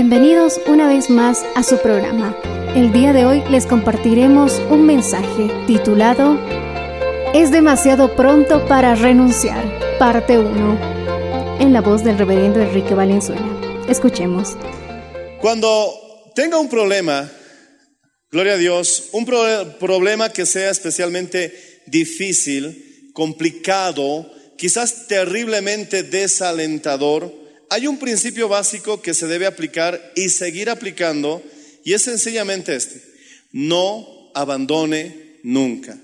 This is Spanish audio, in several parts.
Bienvenidos una vez más a su programa. El día de hoy les compartiremos un mensaje titulado Es demasiado pronto para renunciar, parte 1, en la voz del reverendo Enrique Valenzuela. Escuchemos. Cuando tenga un problema, gloria a Dios, un pro- problema que sea especialmente difícil, complicado, quizás terriblemente desalentador, hay un principio básico que se debe aplicar y seguir aplicando, y es sencillamente este, no abandone nunca.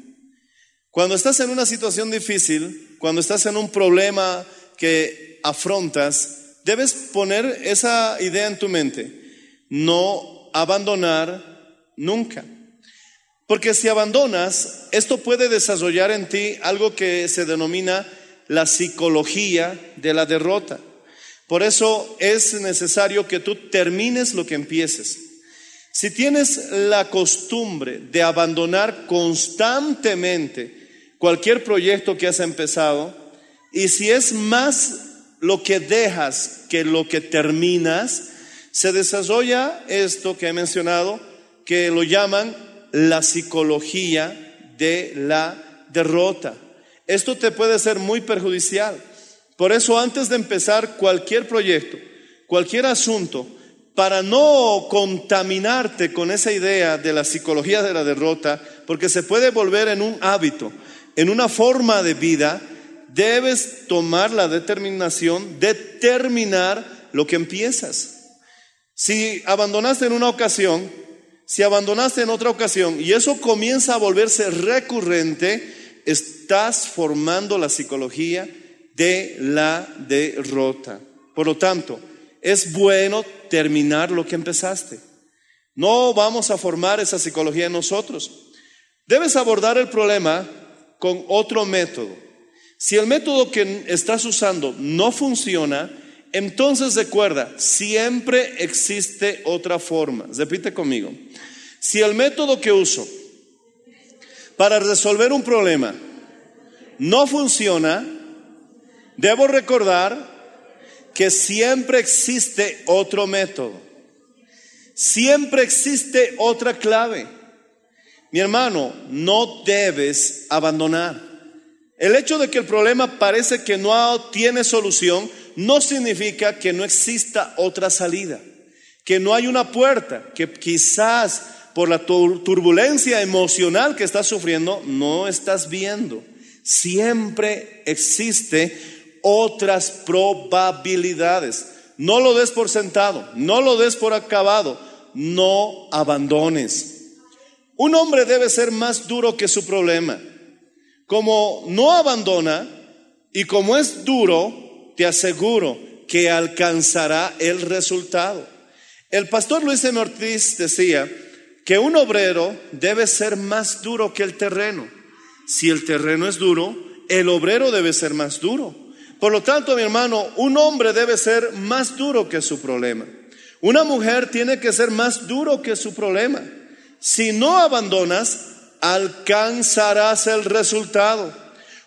Cuando estás en una situación difícil, cuando estás en un problema que afrontas, debes poner esa idea en tu mente. No abandonar nunca. Porque si abandonas, esto puede desarrollar en ti algo que se denomina la psicología de la derrota. Por eso es necesario que tú termines lo que empieces. Si tienes la costumbre de abandonar constantemente cualquier proyecto que has empezado, y si es más lo que dejas que lo que terminas, se desarrolla esto que he mencionado, que lo llaman la psicología de la derrota. Esto te puede ser muy perjudicial. Por eso antes de empezar cualquier proyecto, cualquier asunto, para no contaminarte con esa idea de la psicología de la derrota, porque se puede volver en un hábito, en una forma de vida, debes tomar la determinación de terminar lo que empiezas. Si abandonaste en una ocasión, si abandonaste en otra ocasión y eso comienza a volverse recurrente, estás formando la psicología de la derrota. Por lo tanto, es bueno terminar lo que empezaste. No vamos a formar esa psicología en nosotros. Debes abordar el problema con otro método. Si el método que estás usando no funciona, entonces recuerda, siempre existe otra forma. Repite conmigo. Si el método que uso para resolver un problema no funciona, debo recordar que siempre existe otro método. Siempre existe otra clave. Mi hermano, no debes abandonar. El hecho de que el problema parece que no tiene solución no significa que no exista otra salida, que no hay una puerta, que quizás por la tur- turbulencia emocional que estás sufriendo no estás viendo. Siempre existe otras probabilidades. No lo des por sentado, no lo des por acabado, no abandones. Un hombre debe ser más duro que su problema. Como no abandona y como es duro, te aseguro que alcanzará el resultado. El pastor Luis M. Ortiz decía que un obrero debe ser más duro que el terreno. Si el terreno es duro, el obrero debe ser más duro. Por lo tanto, mi hermano, un hombre debe ser más duro que su problema. Una mujer tiene que ser más duro que su problema. Si no abandonas, alcanzarás el resultado.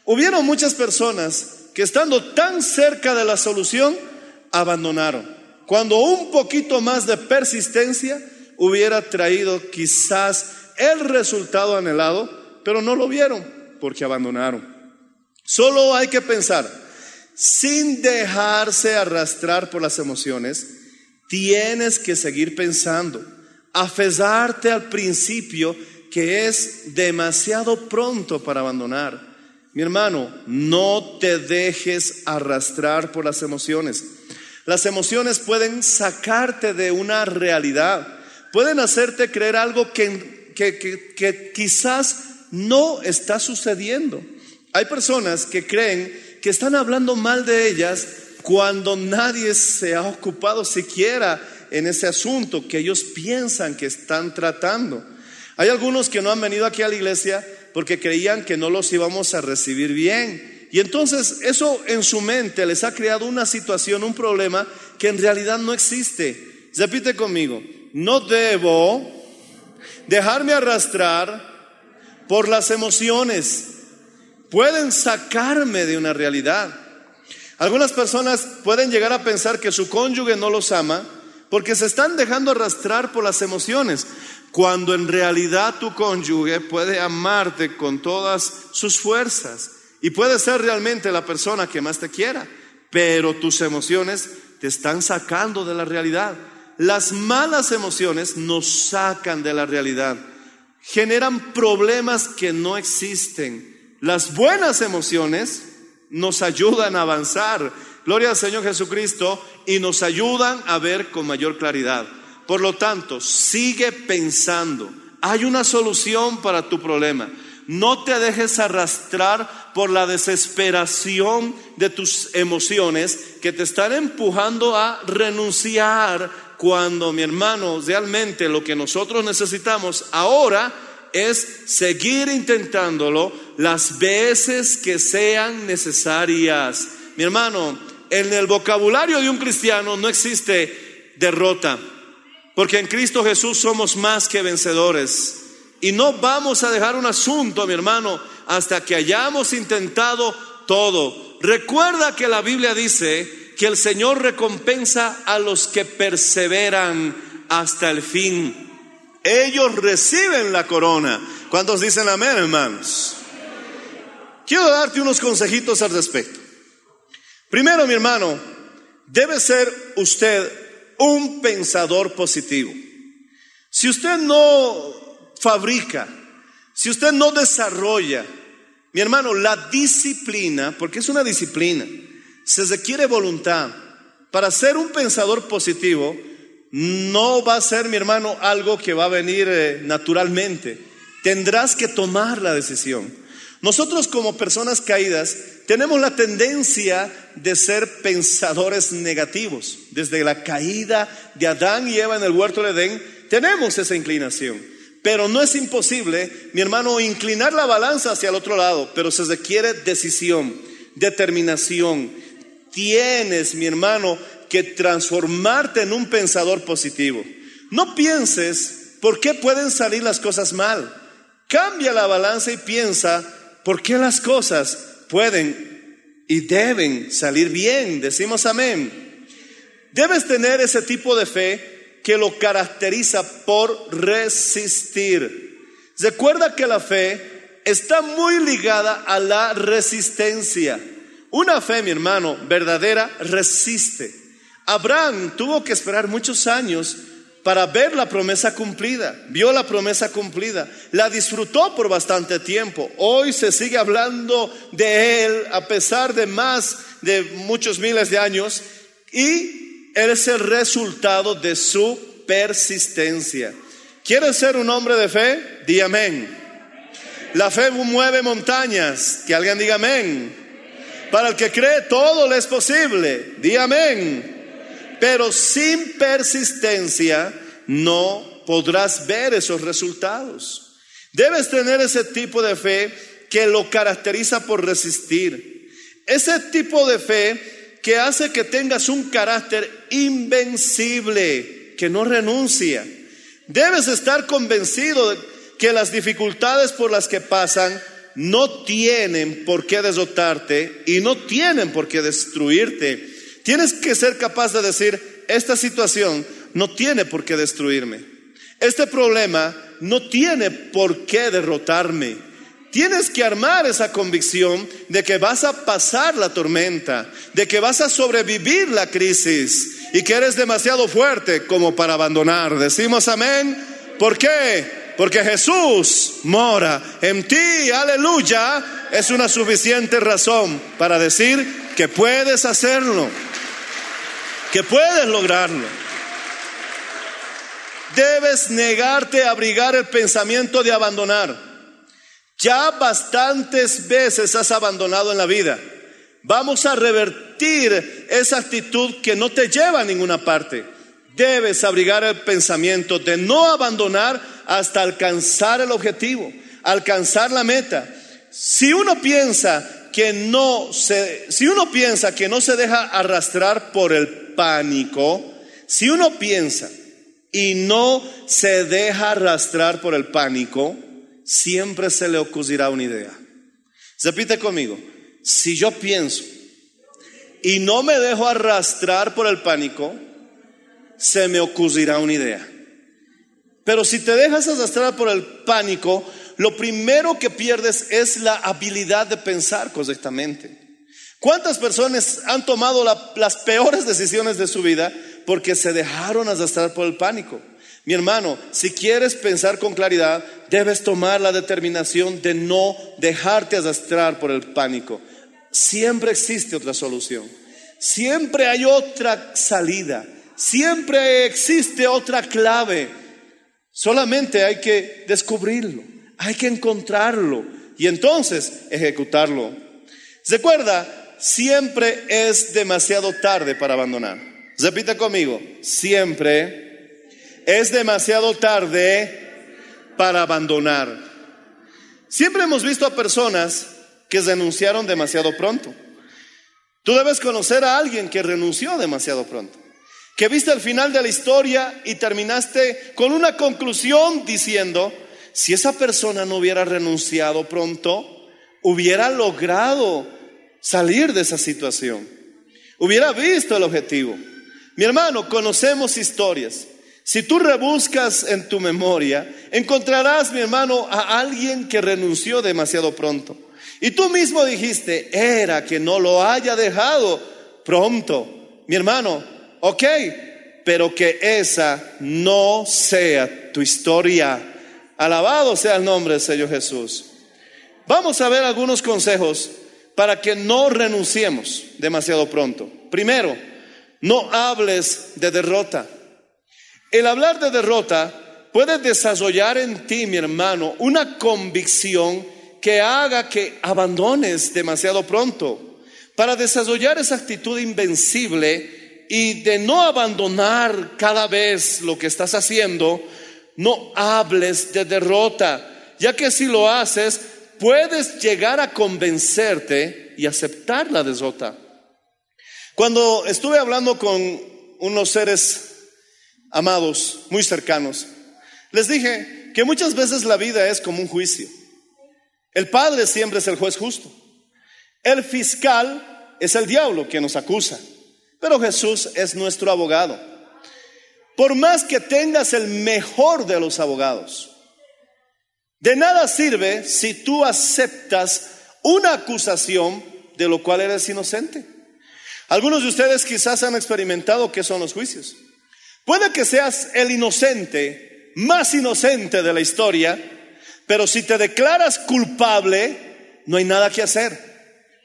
Hubieron muchas personas que estando tan cerca de la solución, abandonaron. Cuando un poquito más de persistencia hubiera traído quizás el resultado anhelado, pero no lo vieron porque abandonaron. Solo hay que pensar, sin dejarse arrastrar por las emociones, tienes que seguir pensando, afesarte al principio que es demasiado pronto para abandonar. Mi hermano, no te dejes arrastrar por las emociones. Las emociones pueden sacarte de una realidad, pueden hacerte creer algo que, que, quizás no está sucediendo. Hay personas que creen que están hablando mal de ellas cuando nadie se ha ocupado siquiera en ese asunto que ellos piensan que están tratando. Hay algunos que no han venido aquí a la iglesia porque creían que no los íbamos a recibir bien. Y entonces eso en su mente les ha creado una situación, un problema que en realidad no existe. Repite conmigo, no debo dejarme arrastrar por las emociones. Pueden sacarme de una realidad. Algunas personas pueden llegar a pensar que su cónyuge no los ama porque se están dejando arrastrar por las emociones, cuando en realidad tu cónyuge puede amarte con todas sus fuerzas y puede ser realmente la persona que más te quiera, pero tus emociones te están sacando de la realidad. Las malas emociones nos sacan de la realidad, generan problemas que no existen. Las buenas emociones nos ayudan a avanzar. Gloria al Señor Jesucristo y nos ayudan a ver con mayor claridad. Por lo tanto, sigue pensando. Hay una solución para tu problema. No te dejes arrastrar por la desesperación de tus emociones que te están empujando a renunciar cuando, mi hermano, realmente lo que nosotros necesitamos ahora es seguir intentándolo las veces que sean necesarias. Mi hermano, en el vocabulario de un cristiano no existe derrota, porque en Cristo Jesús somos más que vencedores. Y no vamos a dejar un asunto, mi hermano, hasta que hayamos intentado todo. Recuerda que la Biblia dice que el Señor recompensa a los que perseveran hasta el fin. Ellos reciben la corona. ¿Cuántos dicen amén, hermanos? Quiero darte unos consejitos al respecto. Primero, mi hermano, debe ser usted un pensador positivo. Si usted no fabrica, si usted no desarrolla, mi hermano, la disciplina, porque es una disciplina, se requiere voluntad. Para ser un pensador positivo, no va a ser, mi hermano, algo que va a venir eh, naturalmente. Tendrás que tomar la decisión. Nosotros como personas caídas tenemos la tendencia de ser pensadores negativos. Desde la caída de Adán y Eva en el huerto de Edén, tenemos esa inclinación. Pero no es imposible, mi hermano, inclinar la balanza hacia el otro lado, pero se requiere decisión, determinación. Tienes, mi hermano, que transformarte en un pensador positivo. No pienses por qué pueden salir las cosas mal. Cambia la balanza y piensa por qué las cosas pueden y deben salir bien. Decimos amén. Debes tener ese tipo de fe que lo caracteriza por resistir. Recuerda que la fe está muy ligada a la resistencia. Una fe, mi hermano, verdadera, resiste. Abraham tuvo que esperar muchos años para ver la promesa cumplida. Vio la promesa cumplida. La disfrutó por bastante tiempo. Hoy se sigue hablando de él a pesar de más de muchos miles de años. Y es el resultado de su persistencia. ¿Quieres ser un hombre de fe? Di amén. La fe mueve montañas. Que alguien diga amén. Para el que cree todo le es posible. Di amén. Pero sin persistencia no podrás ver esos resultados. Debes tener ese tipo de fe que lo caracteriza por resistir. Ese tipo de fe que hace que tengas un carácter invencible, que no renuncia. Debes estar convencido de que las dificultades por las que pasan no tienen por qué derrotarte y no tienen por qué destruirte. Tienes que ser capaz de decir, esta situación no tiene por qué destruirme. Este problema no tiene por qué derrotarme. Tienes que armar esa convicción de que vas a pasar la tormenta, de que vas a sobrevivir la crisis y que eres demasiado fuerte como para abandonar. Decimos amén. ¿Por qué? Porque Jesús mora en ti, aleluya, es una suficiente razón para decir que puedes hacerlo, que puedes lograrlo. Debes negarte a abrigar el pensamiento de abandonar. Ya bastantes veces has abandonado en la vida. Vamos a revertir esa actitud que no te lleva a ninguna parte. Debes abrigar el pensamiento de no abandonar hasta alcanzar el objetivo, alcanzar la meta. Si uno piensa que no se, si uno piensa que no se deja arrastrar por el pánico, si uno piensa y no se deja arrastrar por el pánico, siempre se le ocurrirá una idea. Repite conmigo, si yo pienso y no me dejo arrastrar por el pánico, se me ocurrirá una idea. Pero si te dejas arrastrar por el pánico, lo primero que pierdes es la habilidad de pensar correctamente. ¿Cuántas personas han tomado las peores decisiones de su vida porque se dejaron arrastrar por el pánico? Mi hermano, si quieres pensar con claridad, debes tomar la determinación de no dejarte arrastrar por el pánico. Siempre existe otra solución. Siempre hay otra salida. Siempre existe otra clave. Solamente hay que descubrirlo, hay que encontrarlo y entonces ejecutarlo. Recuerda, siempre es demasiado tarde para abandonar. Repita conmigo, siempre es demasiado tarde para abandonar. Siempre hemos visto a personas que renunciaron demasiado pronto. Tú debes conocer a alguien que renunció demasiado pronto que viste el final de la historia y terminaste con una conclusión diciendo, si esa persona no hubiera renunciado pronto, hubiera logrado salir de esa situación, hubiera visto el objetivo. Mi hermano, conocemos historias. Si tú rebuscas en tu memoria, encontrarás, mi hermano, a alguien que renunció demasiado pronto. Y tú mismo dijiste, era que no lo haya dejado pronto. Mi hermano, ok, pero que esa no sea tu historia. Alabado sea el nombre del Señor Jesús. Vamos a ver algunos consejos para que no renunciemos demasiado pronto. Primero, no hables de derrota. El hablar de derrota puede desarrollar en ti, mi hermano, una convicción que haga que abandones demasiado pronto. Para desarrollar esa actitud invencible, y de no abandonar cada vez lo que estás haciendo, no hables de derrota, ya que si lo haces, puedes llegar a convencerte y aceptar la derrota. Cuando estuve hablando con unos seres amados, muy cercanos, les dije que muchas veces la vida es como un juicio. El Padre siempre es el juez justo. El fiscal es el diablo que nos acusa. Pero Jesús es nuestro abogado. Por más que tengas el mejor de los abogados, de nada sirve si tú aceptas una acusación de lo cual eres inocente. Algunos de ustedes quizás han experimentado qué son los juicios. Puede que seas el inocente, más inocente de la historia, pero si te declaras culpable, no hay nada que hacer.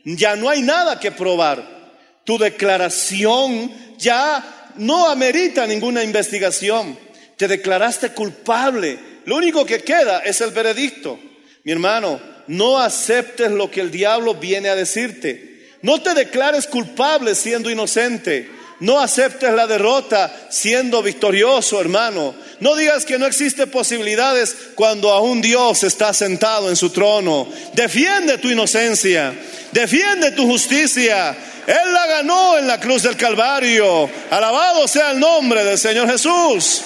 Ya no hay nada que probar. Tu declaración ya no amerita ninguna investigación. Te declaraste culpable. Lo único que queda es el veredicto. Mi hermano, no aceptes lo que el diablo viene a decirte. No te declares culpable siendo inocente. No aceptes la derrota siendo victorioso, hermano. No digas que no existe posibilidades cuando aún Dios está sentado en su trono. Defiende tu inocencia. Defiende tu justicia. Él la ganó en la cruz del Calvario. Alabado sea el nombre del Señor Jesús.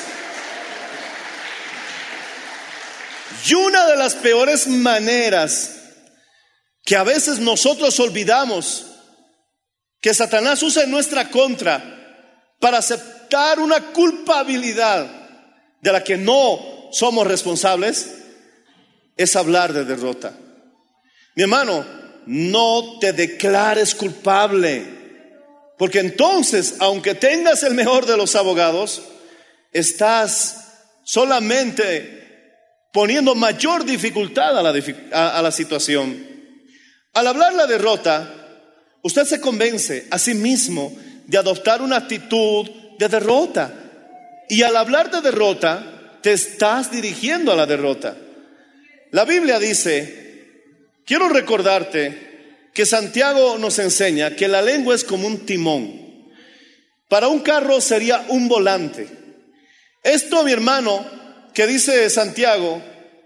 Y una de las peores maneras que a veces nosotros olvidamos que Satanás usa en nuestra contra para aceptar una culpabilidad de la que no somos responsables es hablar de derrota. Mi hermano, no te declares culpable, porque entonces, aunque tengas el mejor de los abogados, estás solamente poniendo mayor dificultad a la, situación. Al hablar la derrota, usted se convence a sí mismo de adoptar una actitud de derrota. Y al hablar de derrota, te estás dirigiendo a la derrota. La Biblia dice, quiero recordarte que Santiago nos enseña que la lengua es como un timón. Para un carro sería un volante. Esto, mi hermano, que dice Santiago,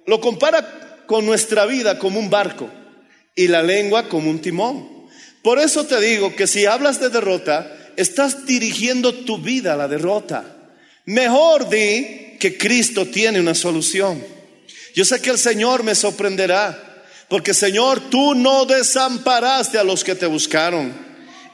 lo compara con nuestra vida como un barco y la lengua como un timón. Por eso te digo que si hablas de derrota, estás dirigiendo tu vida a la derrota. Mejor di que Cristo tiene una solución. Yo sé que el Señor me sorprenderá, porque Señor, tú no desamparaste a los que te buscaron,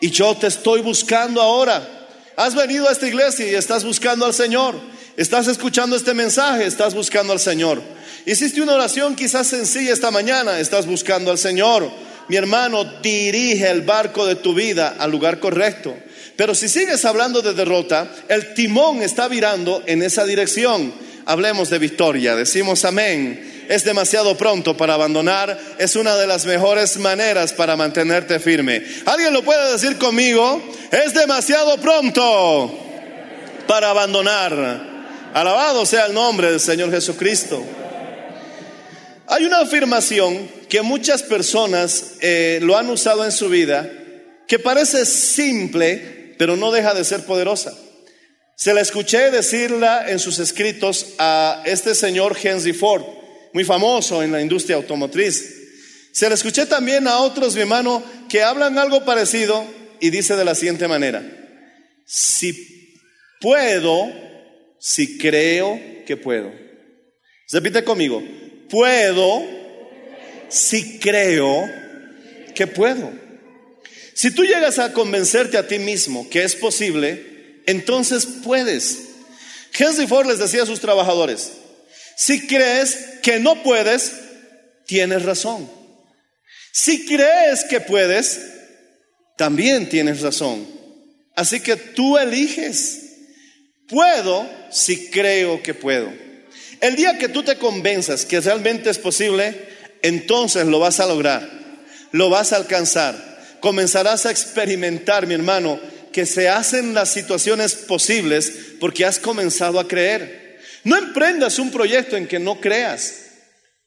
y yo te estoy buscando ahora. Has venido a esta iglesia y estás buscando al Señor. Estás escuchando este mensaje, estás buscando al Señor. Hiciste una oración quizás sencilla esta mañana, estás buscando al Señor. Mi hermano, dirige el barco de tu vida al lugar correcto. Pero si sigues hablando de derrota, el timón está virando en esa dirección. Hablemos de victoria, decimos amén. Es demasiado pronto para abandonar, es una de las mejores maneras para mantenerte firme. ¿Alguien lo puede decir conmigo? Es demasiado pronto para abandonar. Alabado sea el nombre del Señor Jesucristo. Hay una afirmación que muchas personas eh, lo han usado en su vida que parece simple, pero no deja de ser poderosa. Se la escuché decirla en sus escritos a este señor Henry Ford, muy famoso en la industria automotriz. Se la escuché también a otros, mi hermano, que hablan algo parecido y dice de la siguiente manera, si puedo, si creo que puedo. Repite conmigo, puedo si creo que puedo. Si tú llegas a convencerte a ti mismo que es posible, entonces puedes. Henry Ford les decía a sus trabajadores, si crees que no puedes, tienes razón. Si crees que puedes, también tienes razón. Así que tú eliges. Puedo si creo que puedo. El día que tú te convenzas que realmente es posible, entonces lo vas a lograr, lo vas a alcanzar. Comenzarás a experimentar, mi hermano, que se hacen las situaciones posibles porque has comenzado a creer. No emprendas un proyecto en que no creas.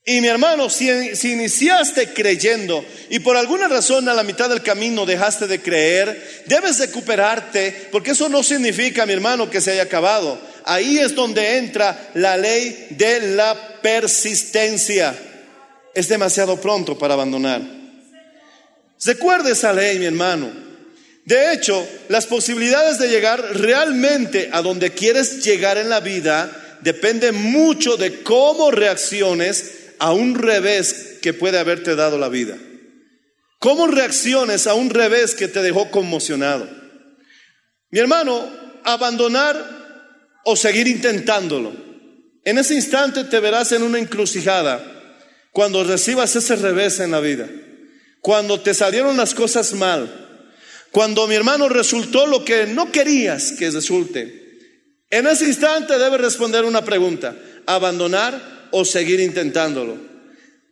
Y mi hermano, si, iniciaste creyendo y por alguna razón a la mitad del camino dejaste de creer, debes recuperarte, porque eso no significa, mi hermano, que se haya acabado. Ahí es donde entra la ley de la persistencia. Es demasiado pronto para abandonar. Recuerde esa ley, mi hermano. De hecho, las posibilidades de llegar realmente a donde quieres llegar en la vida dependen mucho de cómo reacciones a un revés que puede haberte dado la vida. ¿Cómo reacciones a un revés que te dejó conmocionado? Mi hermano, abandonar o seguir intentándolo. En ese instante te verás en una encrucijada cuando recibas ese revés en la vida, cuando te salieron las cosas mal, cuando mi hermano resultó lo que no querías que resulte. En ese instante debes responder una pregunta, abandonar o seguir intentándolo.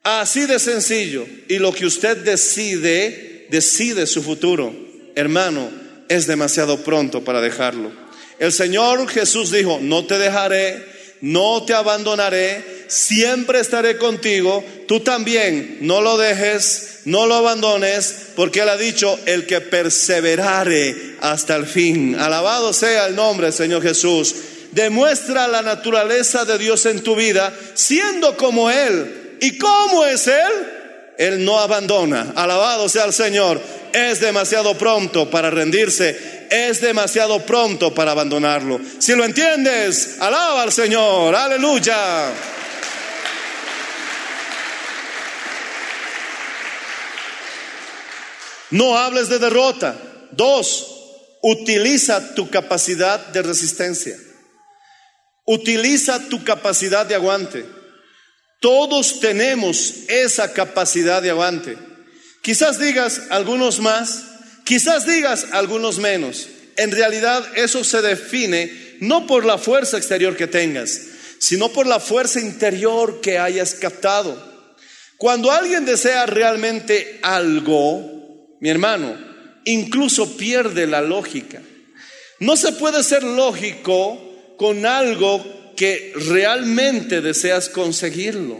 Así de sencillo. Y lo que usted decide, decide su futuro. Hermano, es demasiado pronto para dejarlo. El Señor Jesús dijo, no te dejaré, no te abandonaré, siempre estaré contigo. Tú también no lo dejes, no lo abandones, porque Él ha dicho, el que perseverare hasta el fin. Alabado sea el nombre, Señor Jesús demuestra la naturaleza de Dios en tu vida, siendo como Él. ¿Y cómo es Él? Él no abandona. Alabado sea el Señor. Es demasiado pronto para rendirse. Es demasiado pronto para abandonarlo. Si lo entiendes, alaba al Señor. Aleluya. No hables de derrota. Dos, utiliza tu capacidad de resistencia. Utiliza tu capacidad de aguante. Todos tenemos esa capacidad de aguante. Quizás digas algunos más, quizás digas algunos menos. En realidad eso se define no por la fuerza exterior que tengas, sino por la fuerza interior que hayas captado. Cuando alguien desea realmente algo, mi hermano, incluso pierde la lógica. No se puede ser lógico con algo que realmente deseas conseguirlo.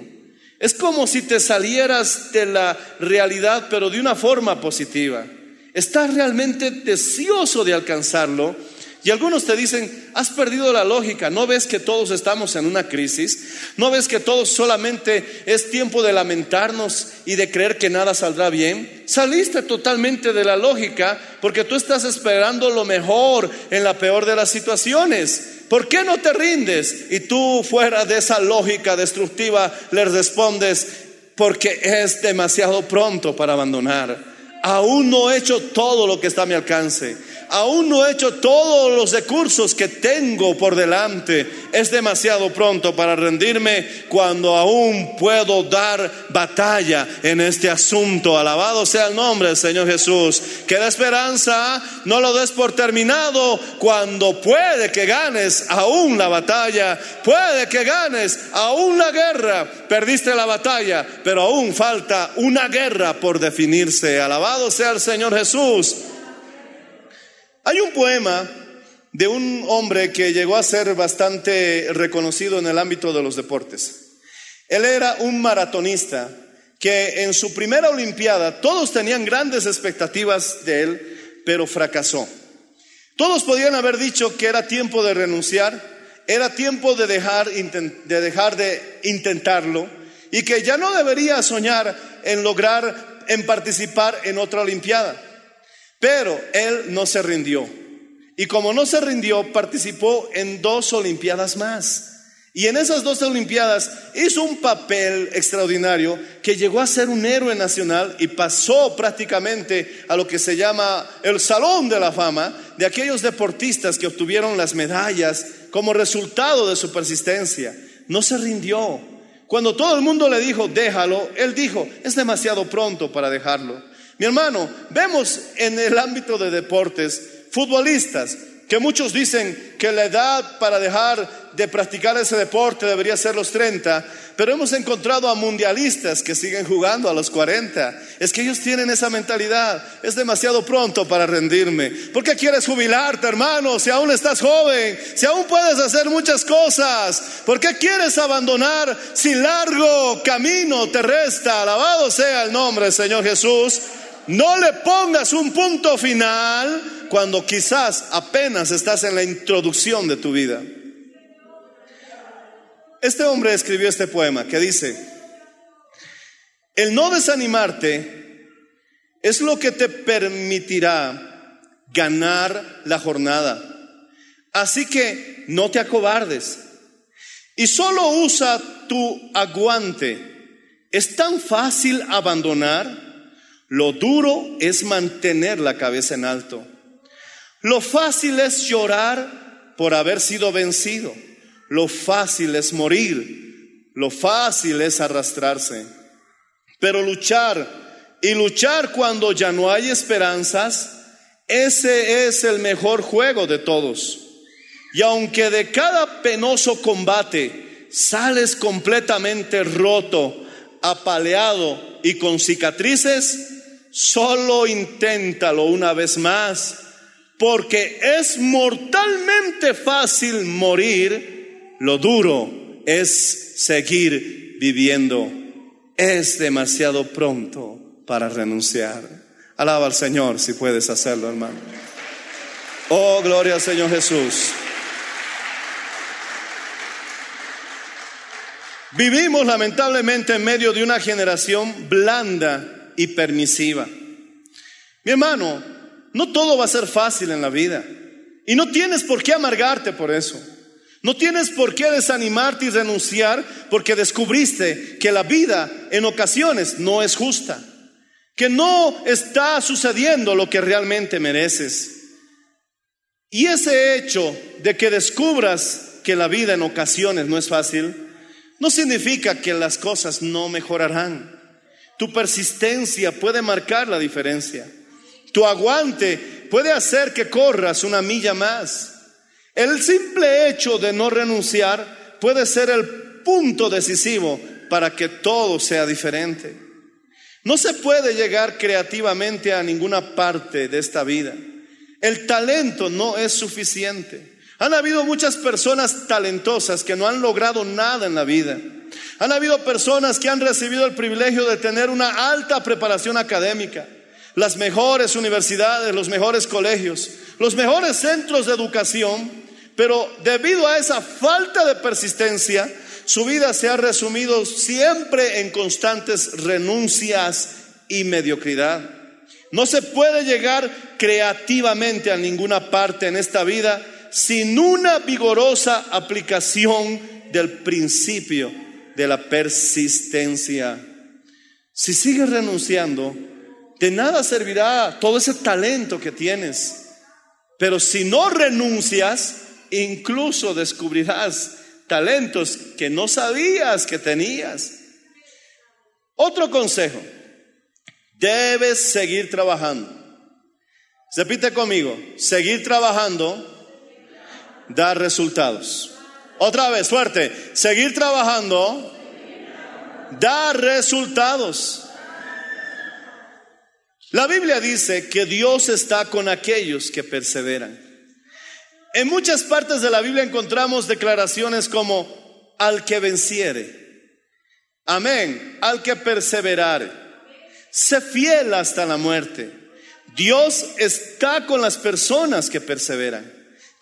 Es como si te salieras de la realidad, pero de una forma positiva. Estás realmente deseoso de alcanzarlo. Y algunos te dicen, has perdido la lógica, ¿no ves que todos estamos en una crisis? ¿No ves que todos solamente es tiempo de lamentarnos y de creer que nada saldrá bien? Saliste totalmente de la lógica porque tú estás esperando lo mejor en la peor de las situaciones. ¿Por qué no te rindes? Y tú fuera de esa lógica destructiva le respondes, porque es demasiado pronto para abandonar. Aún no he hecho todo lo que está a mi alcance aún no he hecho todos los recursos que tengo por delante. Es demasiado pronto para rendirme cuando aún puedo dar batalla en este asunto. Alabado sea el nombre del Señor Jesús. Que la esperanza no lo des por terminado cuando puede que ganes aún la batalla. Puede que ganes aún la guerra. Perdiste la batalla, pero aún falta una guerra por definirse. Alabado sea el Señor Jesús. Hay un poema de un hombre que llegó a ser bastante reconocido en el ámbito de los deportes. Él era un maratonista que en su primera Olimpiada todos tenían grandes expectativas de él, pero fracasó. Todos podían haber dicho que era tiempo de renunciar, era tiempo de dejar, de dejar de intentarlo y que ya no debería soñar en lograr, en participar en otra Olimpiada. Pero él no se rindió. Y como no se rindió, participó en dos Olimpiadas más. Y en esas dos Olimpiadas hizo un papel extraordinario que llegó a ser un héroe nacional y pasó prácticamente a lo que se llama el Salón de la Fama de aquellos deportistas que obtuvieron las medallas como resultado de su persistencia. No se rindió. Cuando todo el mundo le dijo, déjalo, él dijo, es demasiado pronto para dejarlo. Mi hermano, vemos en el ámbito de deportes futbolistas que muchos dicen que la edad para dejar de practicar ese deporte debería ser los 30, pero hemos encontrado a mundialistas que siguen jugando a los 40. Es que ellos tienen esa mentalidad. Es demasiado pronto para rendirme. ¿Por qué quieres jubilarte, hermano? Si aún estás joven, si aún puedes hacer muchas cosas. ¿Por qué quieres abandonar si largo camino te resta? Alabado sea el nombre Señor Jesús. No le pongas un punto final cuando quizás apenas estás en la introducción de tu vida. Este hombre escribió este poema que dice, el no desanimarte es lo que te permitirá ganar la jornada. Así que no te acobardes y solo usa tu aguante. Es tan fácil abandonar lo duro es mantener la cabeza en alto. Lo fácil es llorar por haber sido vencido. Lo fácil es morir. Lo fácil es arrastrarse. Pero luchar y luchar cuando ya no hay esperanzas, ese es el mejor juego de todos. Y aunque de cada penoso combate sales completamente roto, apaleado y con cicatrices, Solo inténtalo una vez más, porque es mortalmente fácil morir, lo duro es seguir viviendo. Es demasiado pronto para renunciar. Alaba al Señor si puedes hacerlo, hermano. Oh, gloria al Señor Jesús. Vivimos lamentablemente en medio de una generación blanda y permisiva. Mi hermano, no todo va a ser fácil en la vida. Y no tienes por qué amargarte por eso. No tienes por qué desanimarte y renunciar porque descubriste que la vida en ocasiones no es justa. que no está sucediendo lo que realmente mereces. Y ese hecho de que descubras que la vida en ocasiones no es fácil, no significa que las cosas no mejorarán. Tu persistencia puede marcar la diferencia. Tu aguante puede hacer que corras una milla más. El simple hecho de no renunciar puede ser el punto decisivo para que todo sea diferente. No se puede llegar creativamente a ninguna parte de esta vida. El talento no es suficiente. Han habido muchas personas talentosas que no han logrado nada en la vida. Han habido personas que han recibido el privilegio de tener una alta preparación académica, las mejores universidades, los mejores colegios, los mejores centros de educación, pero debido a esa falta de persistencia, su vida se ha resumido siempre en constantes renuncias y mediocridad. No se puede llegar creativamente a ninguna parte en esta vida sin una vigorosa aplicación del principio de la persistencia. Si sigues renunciando, de nada servirá todo ese talento que tienes. Pero si no renuncias, incluso descubrirás talentos que no sabías que tenías. Otro consejo, debes seguir trabajando. Repite conmigo, seguir trabajando da resultados. Otra vez, fuerte, seguir trabajando da resultados. La Biblia dice que Dios está con aquellos que perseveran. En muchas partes de la Biblia encontramos declaraciones como al que venciere. Amén. Al que perseverare. Sé fiel hasta la muerte. Dios está con las personas que perseveran.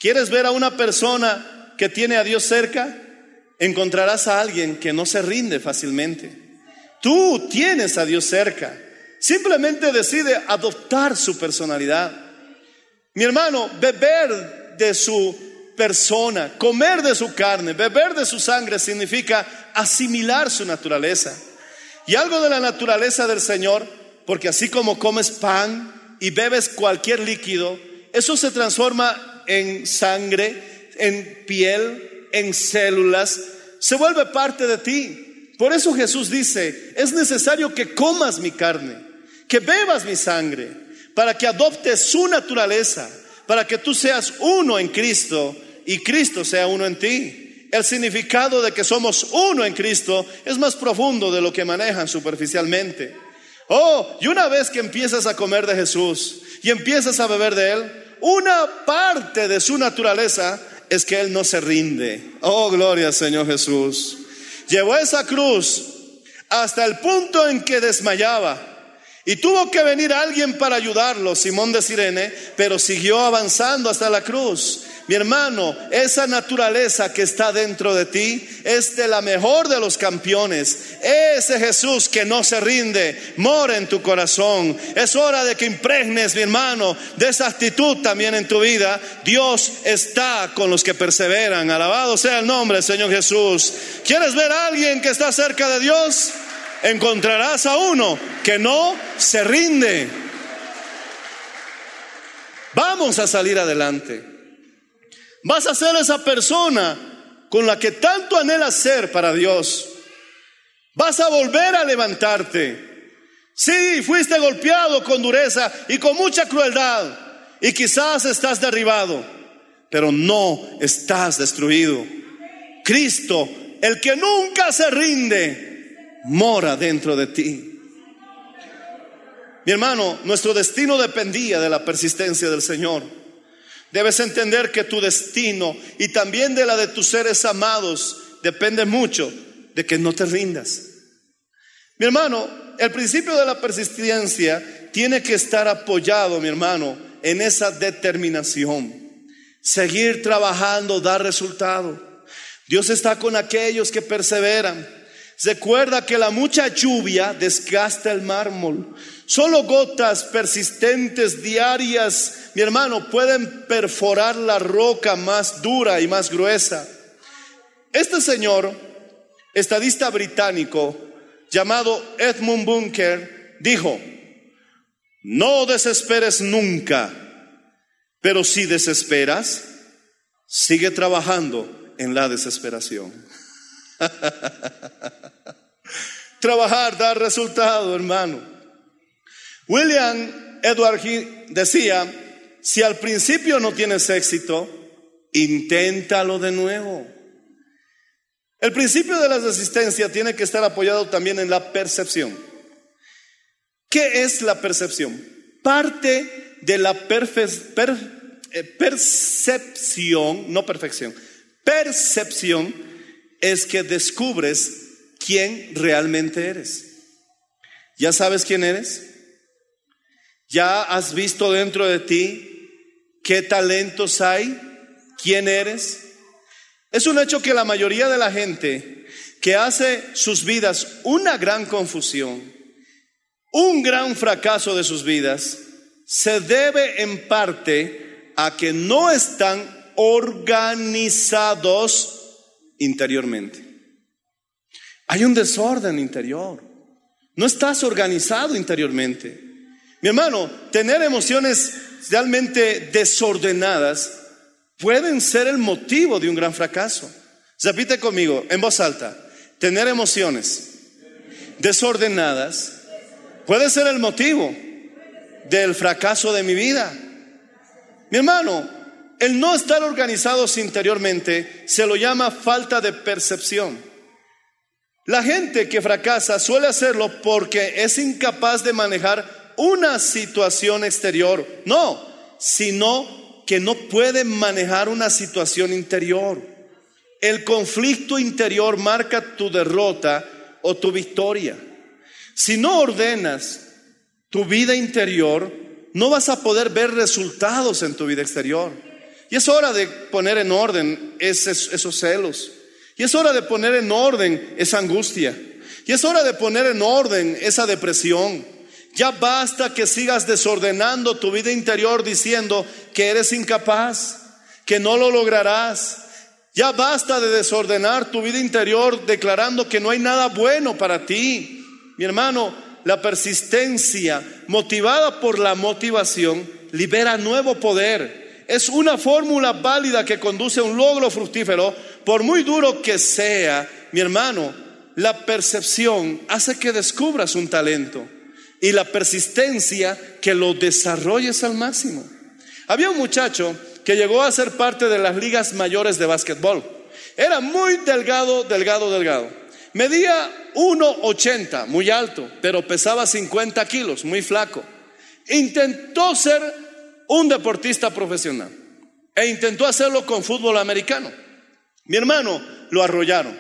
¿Quieres ver a una persona que tiene a Dios cerca? Encontrarás a alguien que no se rinde fácilmente. Tú tienes a Dios cerca. Simplemente decide adoptar su personalidad. Mi hermano, beber de su persona, comer de su carne, beber de su sangre significa asimilar su naturaleza. Y algo de la naturaleza del Señor, porque así como comes pan y bebes cualquier líquido, eso se transforma en sangre, en piel, en células, se vuelve parte de ti. Por eso Jesús dice, es necesario que comas mi carne, que bebas mi sangre, para que adoptes su naturaleza, para que tú seas uno en Cristo y Cristo sea uno en ti. El significado de que somos uno en Cristo es más profundo de lo que manejan superficialmente. Oh, y una vez que empiezas a comer de Jesús y empiezas a beber de Él, una parte de su naturaleza es que Él no se rinde. Oh, gloria Señor Jesús. Llevó esa cruz hasta el punto en que desmayaba. Y tuvo que venir alguien para ayudarlo, Simón de Sirene, pero siguió avanzando hasta la cruz. Mi hermano, esa naturaleza que está dentro de ti es de la mejor de los campeones. Ese Jesús que no se rinde, mora en tu corazón. Es hora de que impregnes, mi hermano, de esa actitud también en tu vida. Dios está con los que perseveran. Alabado sea el nombre del Señor Jesús. ¿Quieres ver a alguien que está cerca de Dios? Encontrarás a uno que no se rinde. Vamos a salir adelante. Vas a ser esa persona con la que tanto anhelas ser para Dios. Vas a volver a levantarte. Sí, fuiste golpeado con dureza y con mucha crueldad y quizás estás derribado, pero no estás destruido. Cristo, el que nunca se rinde, mora dentro de ti. Mi hermano, nuestro destino dependía de la persistencia del Señor. Debes entender que tu destino y también de la de tus seres amados depende mucho de que no te rindas. Mi hermano, el principio de la persistencia tiene que estar apoyado, mi hermano, en esa determinación. Seguir trabajando da resultado. Dios está con aquellos que perseveran. Recuerda que la mucha lluvia desgasta el mármol. Solo gotas persistentes diarias, mi hermano, pueden perforar la roca más dura y más gruesa. Este señor, estadista británico, llamado Edmund Bunker, dijo, No desesperes nunca, pero si desesperas, sigue trabajando en la desesperación. Trabajar da resultado, hermano. William Edward Hill decía, si al principio no tienes éxito, inténtalo de nuevo. El principio de la resistencia tiene que estar apoyado también en la percepción. ¿Qué es la percepción? Parte de la perfe- per- eh, percepción, no perfección, percepción es que descubres quién realmente eres. ¿Ya sabes quién eres? ¿Ya has visto dentro de ti qué talentos hay? ¿Quién eres? Es un hecho que la mayoría de la gente que hace sus vidas una gran confusión, un gran fracaso de sus vidas, se debe en parte a que no están organizados interiormente. Hay un desorden interior. No estás organizado interiormente. Mi hermano, tener emociones realmente desordenadas pueden ser el motivo de un gran fracaso. Repite conmigo en voz alta. Tener emociones desordenadas puede ser el motivo del fracaso de mi vida. Mi hermano, el no estar organizados interiormente se lo llama falta de percepción. La gente que fracasa suele hacerlo porque es incapaz de manejar una situación exterior. No, sino que no puede manejar una situación interior. El conflicto interior marca tu derrota o tu victoria. Si no ordenas tu vida interior, no vas a poder ver resultados en tu vida exterior. Y es hora de poner en orden esos, esos celos. Y es hora de poner en orden esa angustia. Y es hora de poner en orden esa depresión. Ya basta que sigas desordenando tu vida interior diciendo que eres incapaz, que no lo lograrás. Ya basta de desordenar tu vida interior declarando que no hay nada bueno para ti. Mi hermano, la persistencia motivada por la motivación libera nuevo poder. Es una fórmula válida que conduce a un logro fructífero, por muy duro que sea, mi hermano, la percepción hace que descubras un talento y la persistencia que lo desarrolles al máximo. Había un muchacho que llegó a ser parte de las ligas mayores de básquetbol. Era muy delgado, delgado, delgado. Medía 1,80, muy alto, pero pesaba 50 kilos, muy flaco. Intentó ser un deportista profesional e intentó hacerlo con fútbol americano. Mi hermano lo arrollaron,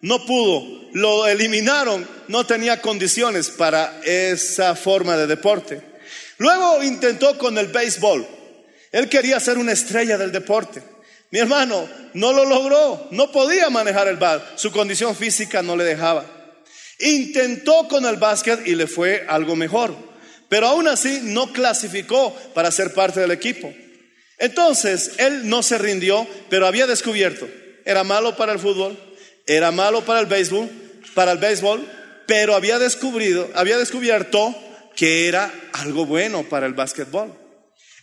no pudo, lo eliminaron, no tenía condiciones para esa forma de deporte. Luego intentó con el béisbol. Él quería ser una estrella del deporte. Mi hermano no lo logró, no podía manejar el bat, su condición física no le dejaba. Intentó con el básquet y le fue algo mejor, pero aún así no clasificó para ser parte del equipo. Entonces, él no se rindió, pero había descubierto, era malo para el fútbol, era malo para el béisbol, para el béisbol, pero había descubrido, había descubierto que era algo bueno para el básquetbol.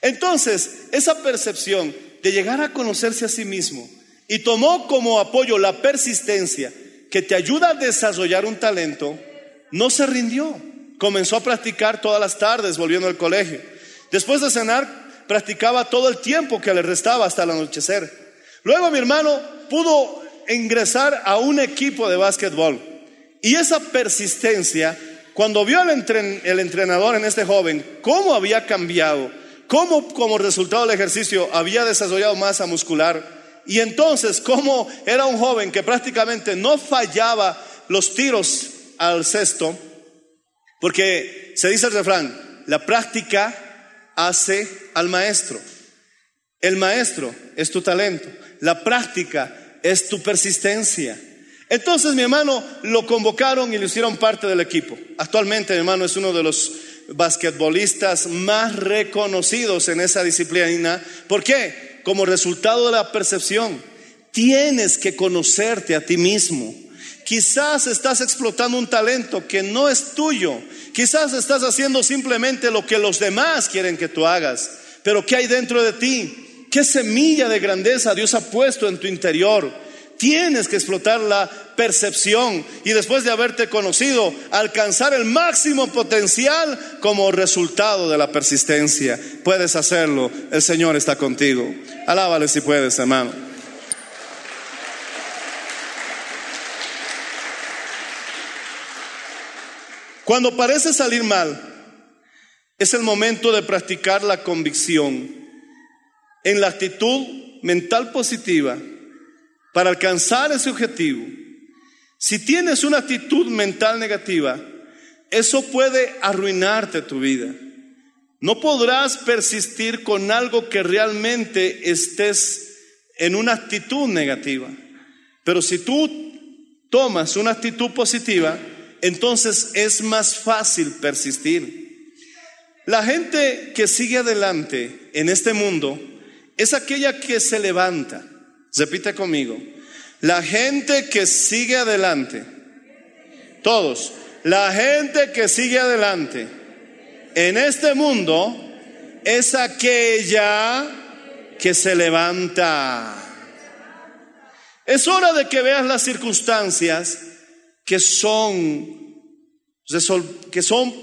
Entonces, esa percepción de llegar a conocerse a sí mismo y tomó como apoyo la persistencia que te ayuda a desarrollar un talento, no se rindió. Comenzó a practicar todas las tardes volviendo al colegio. Después de cenar, practicaba todo el tiempo que le restaba hasta el anochecer. Luego mi hermano pudo ingresar a un equipo de básquetbol. Y esa persistencia, cuando vio el, entren, el entrenador en este joven, cómo había cambiado, cómo como resultado del ejercicio había desarrollado masa muscular, y entonces cómo era un joven que prácticamente no fallaba los tiros al cesto, porque se dice el refrán, la práctica hace al maestro. El maestro es tu talento, la práctica es tu persistencia. Entonces mi hermano lo convocaron y lo hicieron parte del equipo. Actualmente mi hermano es uno de los basquetbolistas más reconocidos en esa disciplina. ¿Por qué? Como resultado de la percepción. Tienes que conocerte a ti mismo. Quizás estás explotando un talento que no es tuyo. Quizás estás haciendo simplemente lo que los demás quieren que tú hagas, pero ¿qué hay dentro de ti? ¿Qué semilla de grandeza Dios ha puesto en tu interior? Tienes que explotar la percepción y después de haberte conocido, alcanzar el máximo potencial como resultado de la persistencia. Puedes hacerlo, el Señor está contigo. Alábale si puedes, hermano. Cuando parece salir mal, es el momento de practicar la convicción en la actitud mental positiva para alcanzar ese objetivo. Si tienes una actitud mental negativa, eso puede arruinarte tu vida. No podrás persistir con algo que realmente estés en una actitud negativa. Pero si tú tomas una actitud positiva, entonces es más fácil persistir. La gente que sigue adelante en este mundo es aquella que se levanta. Repite conmigo. La gente que sigue adelante. Todos. La gente que sigue adelante en este mundo es aquella que se levanta. Es hora de que veas las circunstancias que son, que son,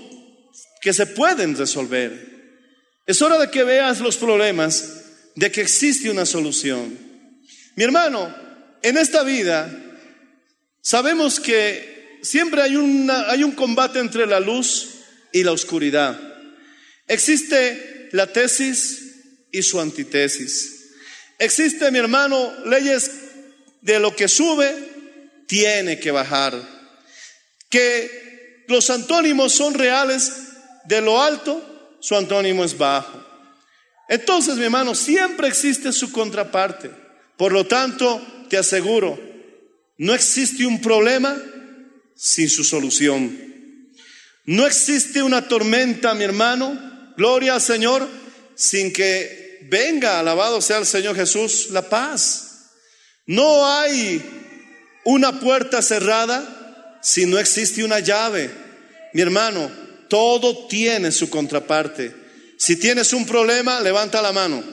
que se pueden resolver. Es hora de que veas los problemas, de que existe una solución. Mi hermano, en esta vida sabemos que siempre hay, una, hay un combate entre la luz y la oscuridad. Existe la tesis y su antitesis. Existe, mi hermano, leyes de lo que sube, tiene que bajar. Que los antónimos son reales de lo alto, su antónimo es bajo. Entonces, mi hermano, siempre existe su contraparte. Por lo tanto, te aseguro, no existe un problema sin su solución. No existe una tormenta, mi hermano, gloria al Señor, sin que venga, alabado sea el Señor Jesús, la paz. No hay una puerta cerrada si no existe una llave. Mi hermano, todo tiene su contraparte. Si tienes un problema, levanta la mano.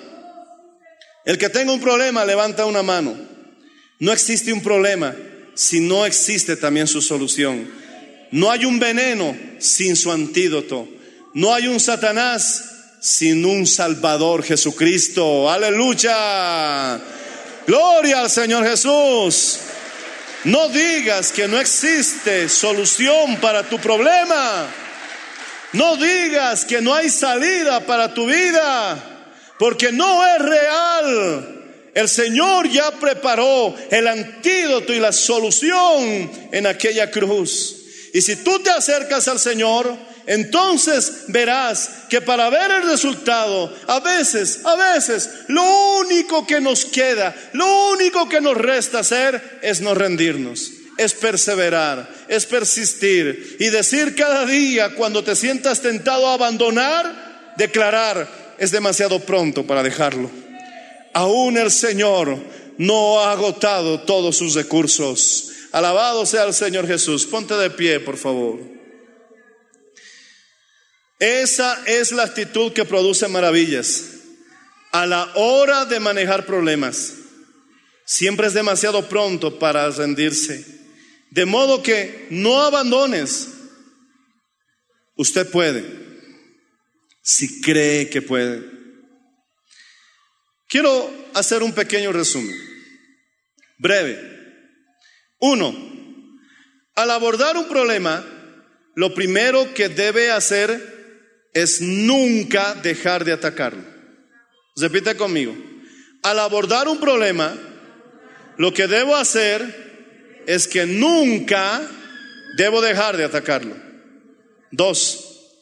El que tenga un problema, levanta una mano. No existe un problema si no existe también su solución. No hay un veneno sin su antídoto. No hay un Satanás sin un Salvador Jesucristo. Aleluya. Gloria al Señor Jesús. No digas que no existe solución para tu problema. No digas que no hay salida para tu vida, porque no es real. El Señor ya preparó el antídoto y la solución en aquella cruz. Y si tú te acercas al Señor, entonces verás que para ver el resultado, a veces, a veces, lo único que nos queda, lo único que nos resta hacer es no rendirnos es perseverar, es persistir y decir cada día cuando te sientas tentado a abandonar, declarar, es demasiado pronto para dejarlo. Aún el Señor no ha agotado todos sus recursos. Alabado sea el Señor Jesús. Ponte de pie, por favor. Esa es la actitud que produce maravillas. A la hora de manejar problemas, siempre es demasiado pronto para rendirse. De modo que no abandones. Usted puede, si cree que puede. Quiero hacer un pequeño resumen, breve. Uno, al abordar un problema, lo primero que debe hacer es nunca dejar de atacarlo. Repite conmigo. Al abordar un problema, lo que debo hacer es que nunca debo dejar de atacarlo. Dos,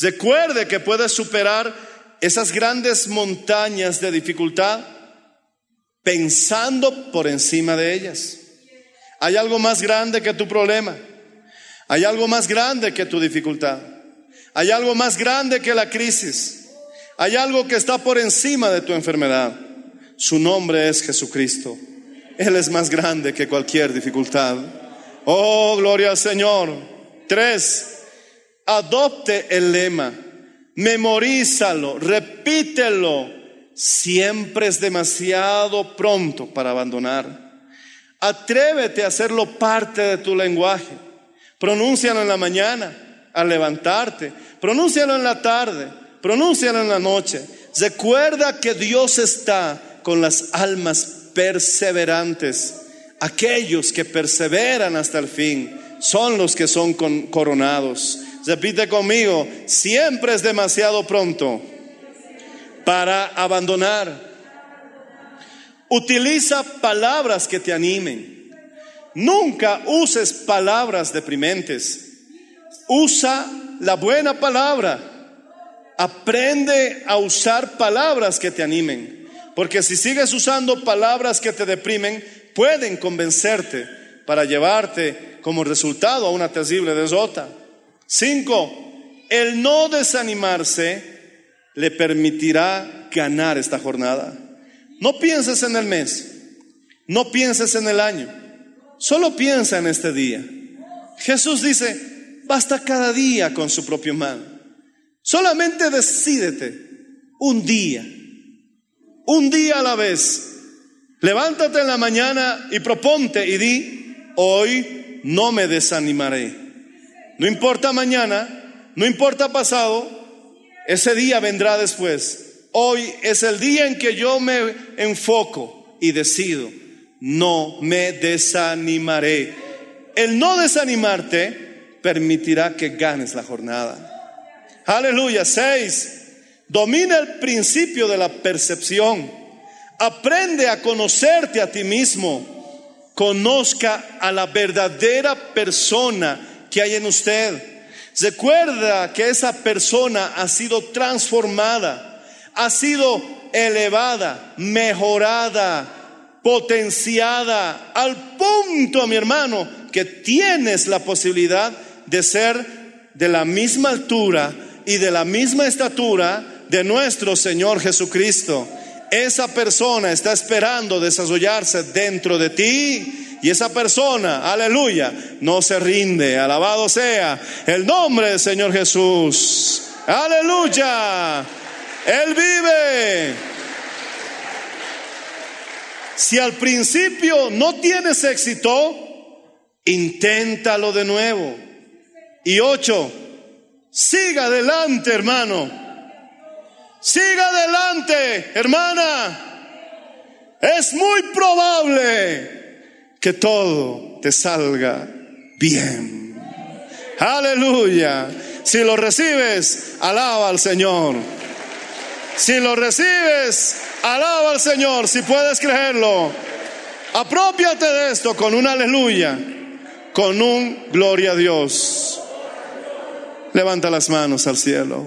recuerde que puede superar esas grandes montañas de dificultad pensando por encima de ellas. Hay algo más grande que tu problema. Hay algo más grande que tu dificultad. Hay algo más grande que la crisis. Hay algo que está por encima de tu enfermedad. Su nombre es Jesucristo. Él es más grande que cualquier dificultad. Oh, gloria al Señor. Tres, Adopte el lema, memorízalo, repítelo. Siempre es demasiado pronto para abandonar. Atrévete a hacerlo parte de tu lenguaje. Pronúncialo en la mañana, al levantarte. Pronúncialo en la tarde. Pronúncialo en la noche. Recuerda que Dios está con las almas perseverantes. Aquellos que perseveran hasta el fin son los que son coronados. Repite conmigo, siempre es demasiado pronto para abandonar. Utiliza palabras que te animen. Nunca uses palabras deprimentes. Usa la buena palabra. Aprende a usar palabras que te animen. Porque si sigues usando palabras que te deprimen, pueden convencerte para llevarte como resultado a una terrible derrota. Cinco, el no desanimarse le permitirá ganar esta jornada. No pienses en el mes, no pienses en el año, solo piensa en este día. Jesús dice, basta cada día con su propio mal. Solamente decídete un día, un día a la vez. Levántate en la mañana y proponte y di, hoy no me desanimaré. No importa mañana, no importa pasado, ese día vendrá después. Hoy es el día en que yo me enfoco y decido, no me desanimaré. El no desanimarte permitirá que ganes la jornada. Aleluya. Seis, domina el principio de la percepción. Aprende a conocerte a ti mismo. Conozca a la verdadera persona que hay en usted. Recuerda que esa persona ha sido transformada, ha sido elevada, mejorada, potenciada, al punto, mi hermano, que tienes la posibilidad de ser de la misma altura y de la misma estatura de nuestro Señor Jesucristo. Esa persona está esperando desarrollarse dentro de ti y esa persona, aleluya, no se rinde. Alabado sea el nombre del Señor Jesús. Aleluya. Él vive. Si al principio no tienes éxito, inténtalo de nuevo. Y ocho, siga adelante, hermano. Siga adelante, hermana. Es muy probable que todo te salga bien. Aleluya. Si lo recibes, alaba al Señor. Si lo recibes, alaba al Señor. Si puedes creerlo, apropiate de esto con un aleluya, con un gloria a Dios. Levanta las manos al cielo.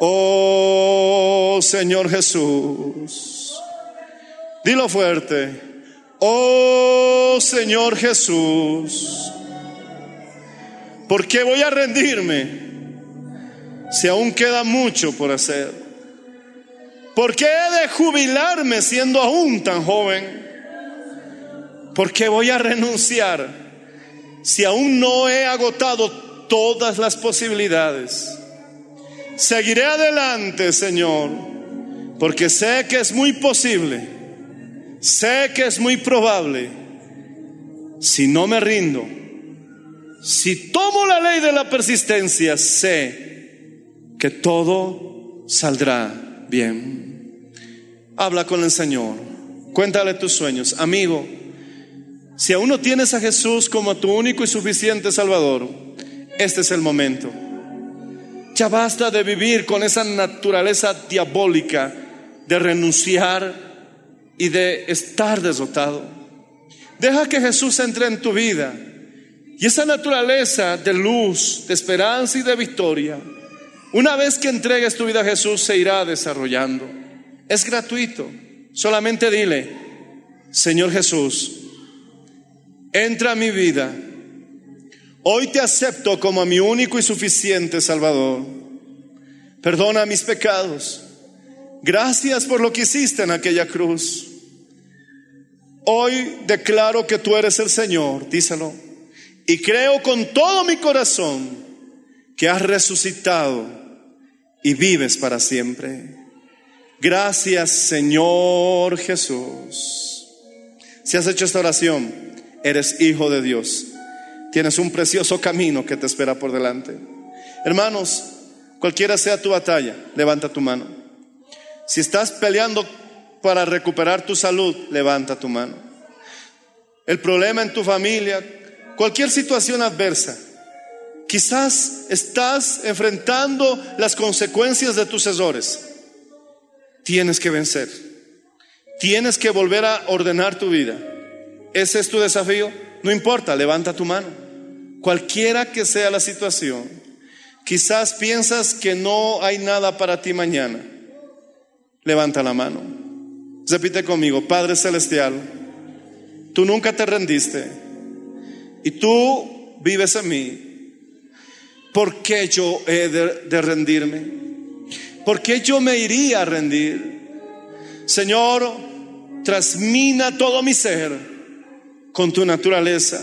Oh Señor Jesús. Dilo fuerte. Oh Señor Jesús. ¿Por qué voy a rendirme si aún queda mucho por hacer? ¿Por qué he de jubilarme siendo aún tan joven? ¿Por qué voy a renunciar si aún no he agotado todas las posibilidades? Seguiré adelante, Señor, porque sé que es muy posible, sé que es muy probable, si no me rindo, si tomo la ley de la persistencia, sé que todo saldrá bien. Habla con el Señor, cuéntale tus sueños, amigo. Si aún no tienes a Jesús como tu único y suficiente Salvador, este es el momento. Ya basta de vivir con esa naturaleza diabólica de renunciar y de estar derrotado. Deja que Jesús entre en tu vida y esa naturaleza de luz, de esperanza y de victoria, una vez que entregues tu vida a Jesús, se irá desarrollando. Es gratuito. Solamente dile, Señor Jesús, entra a mi vida. Hoy te acepto como a mi único y suficiente Salvador. Perdona mis pecados. Gracias por lo que hiciste en aquella cruz. Hoy declaro que tú eres el Señor, díselo. Y creo con todo mi corazón que has resucitado y vives para siempre. Gracias Señor Jesús. Si has hecho esta oración, eres hijo de Dios. Tienes un precioso camino que te espera por delante. Hermanos, cualquiera sea tu batalla, levanta tu mano. Si estás peleando para recuperar tu salud, levanta tu mano. El problema en tu familia, cualquier situación adversa, quizás estás enfrentando las consecuencias de tus errores. Tienes que vencer. Tienes que volver a ordenar tu vida. Ese es tu desafío. No importa, levanta tu mano. Cualquiera que sea la situación, quizás piensas que no hay nada para ti mañana. Levanta la mano. Repite conmigo, Padre Celestial, tú nunca te rendiste y tú vives en mí. ¿Por qué yo he de, rendirme? ¿Por qué yo me iría a rendir? Señor, trasmina todo mi ser con tu naturaleza.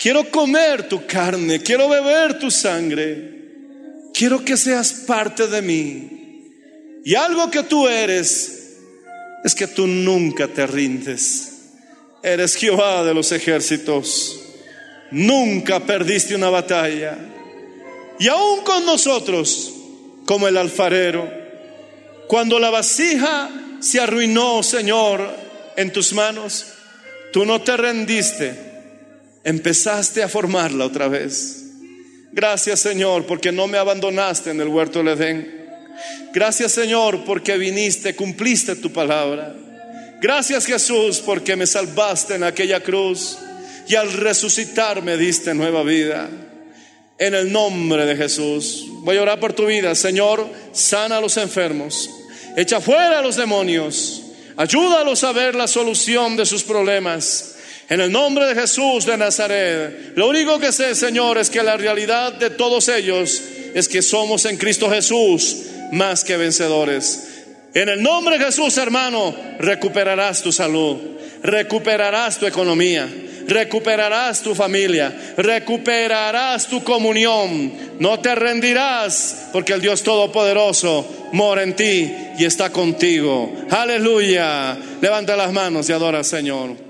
Quiero comer tu carne, quiero beber tu sangre. Quiero que seas parte de mí. Y algo que tú eres es que tú nunca te rindes. Eres Jehová de los ejércitos. Nunca perdiste una batalla. Y aún con nosotros, como el alfarero, cuando la vasija se arruinó, Señor, en tus manos, tú no te rendiste, empezaste a formarla otra vez. Gracias, Señor, porque no me abandonaste en el huerto del Edén. Gracias Señor porque viniste, cumpliste tu palabra. Gracias Jesús porque me salvaste en aquella cruz y al resucitar me diste nueva vida. En el nombre de Jesús. Voy a orar por tu vida. Señor, sana a los enfermos. Echa fuera a los demonios. Ayúdalos a ver la solución de sus problemas. En el nombre de Jesús de Nazaret. Lo único que sé, Señor, es que la realidad de todos ellos es que somos en Cristo Jesús más que vencedores. En el nombre de Jesús, hermano, recuperarás tu salud, recuperarás tu economía, recuperarás tu familia, recuperarás tu comunión. No te rendirás porque el Dios Todopoderoso mora en ti y está contigo. Aleluya. Levanta las manos y adora Señor.